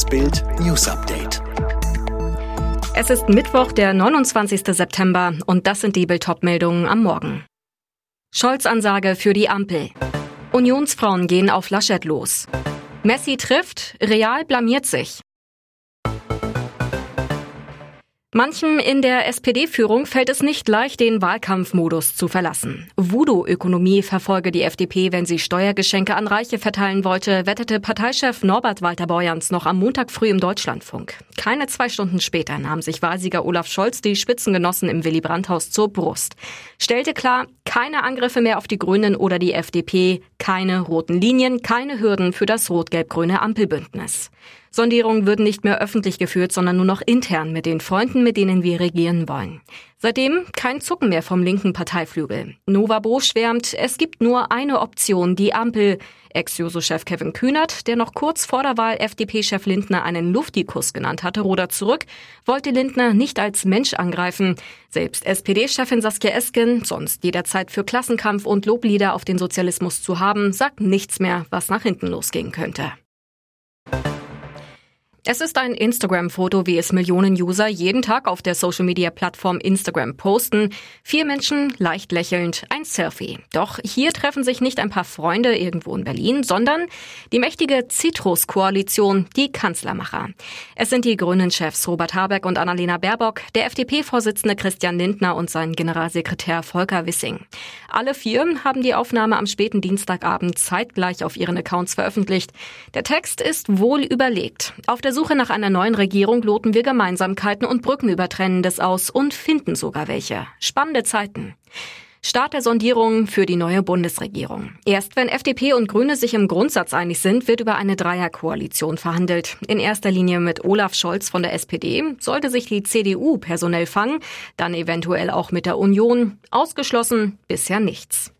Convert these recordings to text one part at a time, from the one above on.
Das Bild News Update. Es ist Mittwoch, der 29. September und das sind die Bild meldungen am Morgen. Scholz Ansage für die Ampel. Unionsfrauen gehen auf Laschet los. Messi trifft, Real blamiert sich. Manchen in der SPD-Führung fällt es nicht leicht, den Wahlkampfmodus zu verlassen. Voodoo-Ökonomie verfolge die FDP, wenn sie Steuergeschenke an Reiche verteilen wollte, wettete Parteichef Norbert Walter Borjans noch am Montag früh im Deutschlandfunk. Keine zwei Stunden später nahm sich Wahlsieger Olaf Scholz die Spitzengenossen im Willy Brandt-Haus zur Brust. Stellte klar, keine Angriffe mehr auf die Grünen oder die FDP, keine roten Linien, keine Hürden für das rot-gelb-grüne Ampelbündnis. Sondierungen würden nicht mehr öffentlich geführt, sondern nur noch intern mit den Freunden, mit denen wir regieren wollen. Seitdem kein Zucken mehr vom linken Parteiflügel. Nova Bo schwärmt, es gibt nur eine Option, die Ampel. Ex-Juso-Chef Kevin Kühnert, der noch kurz vor der Wahl FDP-Chef Lindner einen Luftikus genannt hatte, rudert zurück, wollte Lindner nicht als Mensch angreifen. Selbst SPD-Chefin Saskia Esken, sonst jederzeit für Klassenkampf und Loblieder auf den Sozialismus zu haben, sagt nichts mehr, was nach hinten losgehen könnte. Es ist ein Instagram-Foto, wie es Millionen User jeden Tag auf der Social-Media-Plattform Instagram posten. Vier Menschen leicht lächelnd, ein Selfie. Doch hier treffen sich nicht ein paar Freunde irgendwo in Berlin, sondern die mächtige Citrus-Koalition, die Kanzlermacher. Es sind die Grünen-Chefs Robert Habeck und Annalena Baerbock, der FDP-Vorsitzende Christian Lindner und sein Generalsekretär Volker Wissing. Alle vier haben die Aufnahme am späten Dienstagabend zeitgleich auf ihren Accounts veröffentlicht. Der Text ist wohl überlegt. Auf der der Suche nach einer neuen Regierung loten wir Gemeinsamkeiten und Brückenübertrennendes aus und finden sogar welche. Spannende Zeiten. Start der Sondierungen für die neue Bundesregierung. Erst wenn FDP und Grüne sich im Grundsatz einig sind, wird über eine Dreierkoalition verhandelt. In erster Linie mit Olaf Scholz von der SPD. Sollte sich die CDU personell fangen, dann eventuell auch mit der Union. Ausgeschlossen bisher nichts.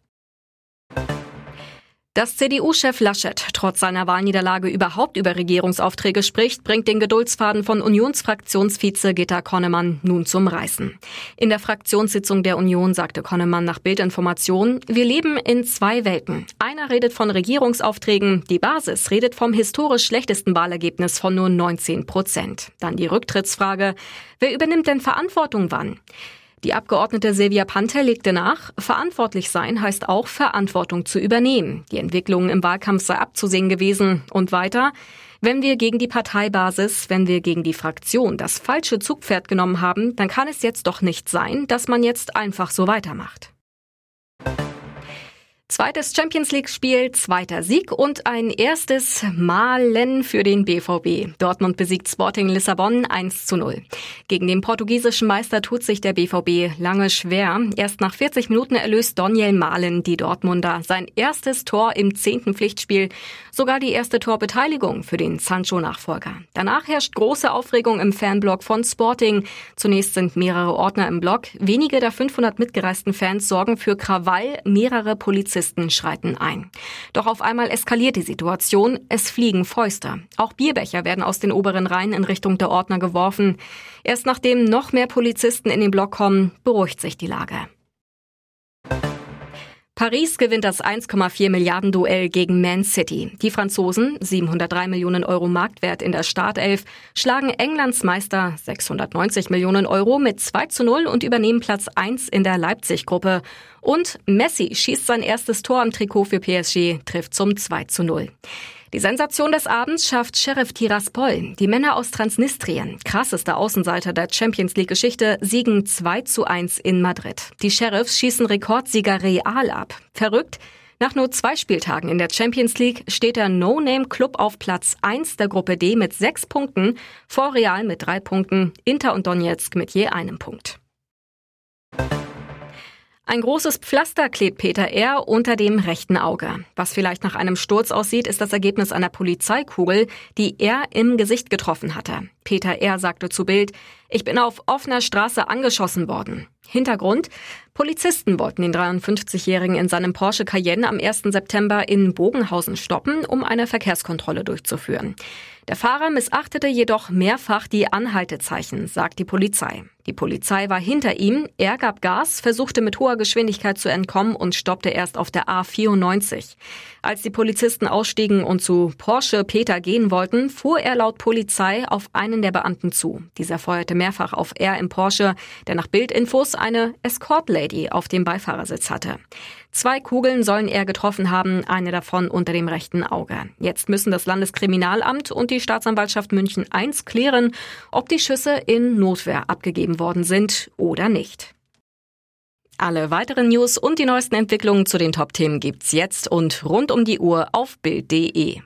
Dass CDU-Chef Laschet trotz seiner Wahlniederlage überhaupt über Regierungsaufträge spricht, bringt den Geduldsfaden von Unionsfraktionsvize Gitta Konnemann nun zum Reißen. In der Fraktionssitzung der Union sagte Konnemann nach Bildinformation, wir leben in zwei Welten. Einer redet von Regierungsaufträgen, die Basis redet vom historisch schlechtesten Wahlergebnis von nur 19 Prozent. Dann die Rücktrittsfrage, wer übernimmt denn Verantwortung wann? Die Abgeordnete Silvia Panther legte nach, verantwortlich sein heißt auch Verantwortung zu übernehmen. Die Entwicklungen im Wahlkampf sei abzusehen gewesen. Und weiter, wenn wir gegen die Parteibasis, wenn wir gegen die Fraktion das falsche Zugpferd genommen haben, dann kann es jetzt doch nicht sein, dass man jetzt einfach so weitermacht. Zweites Champions League-Spiel, zweiter Sieg und ein erstes Malen für den BVB. Dortmund besiegt Sporting Lissabon 1 zu 0. Gegen den portugiesischen Meister tut sich der BVB lange schwer. Erst nach 40 Minuten erlöst Daniel Malen die Dortmunder sein erstes Tor im zehnten Pflichtspiel. Sogar die erste Torbeteiligung für den Sancho-Nachfolger. Danach herrscht große Aufregung im Fanblock von Sporting. Zunächst sind mehrere Ordner im Block. Wenige der 500 mitgereisten Fans sorgen für Krawall. Mehrere Polizisten Polizisten schreiten ein. Doch auf einmal eskaliert die Situation, es fliegen Fäuste. Auch Bierbecher werden aus den oberen Reihen in Richtung der Ordner geworfen. Erst nachdem noch mehr Polizisten in den Block kommen, beruhigt sich die Lage. Paris gewinnt das 1,4 Milliarden Duell gegen Man City. Die Franzosen, 703 Millionen Euro Marktwert in der Startelf, schlagen Englands Meister 690 Millionen Euro mit 2 zu 0 und übernehmen Platz 1 in der Leipzig-Gruppe. Und Messi schießt sein erstes Tor am Trikot für PSG, trifft zum 2 zu 0. Die Sensation des Abends schafft Sheriff Tiraspol. Die Männer aus Transnistrien, krassester Außenseiter der Champions League Geschichte, siegen 2 zu 1 in Madrid. Die Sheriffs schießen Rekordsieger Real ab. Verrückt? Nach nur zwei Spieltagen in der Champions League steht der No-Name-Club auf Platz 1 der Gruppe D mit sechs Punkten, vor Real mit drei Punkten, Inter und Donetsk mit je einem Punkt. Ein großes Pflaster klebt Peter R. unter dem rechten Auge. Was vielleicht nach einem Sturz aussieht, ist das Ergebnis einer Polizeikugel, die er im Gesicht getroffen hatte. Peter R. sagte zu Bild, ich bin auf offener Straße angeschossen worden. Hintergrund? Polizisten wollten den 53-Jährigen in seinem Porsche Cayenne am 1. September in Bogenhausen stoppen, um eine Verkehrskontrolle durchzuführen. Der Fahrer missachtete jedoch mehrfach die Anhaltezeichen, sagt die Polizei. Die Polizei war hinter ihm, er gab Gas, versuchte mit hoher Geschwindigkeit zu entkommen und stoppte erst auf der A94. Als die Polizisten ausstiegen und zu Porsche Peter gehen wollten, fuhr er laut Polizei auf einen der Beamten zu. Dieser feuerte mehrfach auf er im Porsche, der nach Bildinfos eine Escort-Lady auf dem Beifahrersitz hatte. Zwei Kugeln sollen er getroffen haben, eine davon unter dem rechten Auge. Jetzt müssen das Landeskriminalamt und die Staatsanwaltschaft München I klären, ob die Schüsse in Notwehr abgegeben worden sind oder nicht. Alle weiteren News und die neuesten Entwicklungen zu den Top-Themen gibt's jetzt und rund um die Uhr auf Bild.de.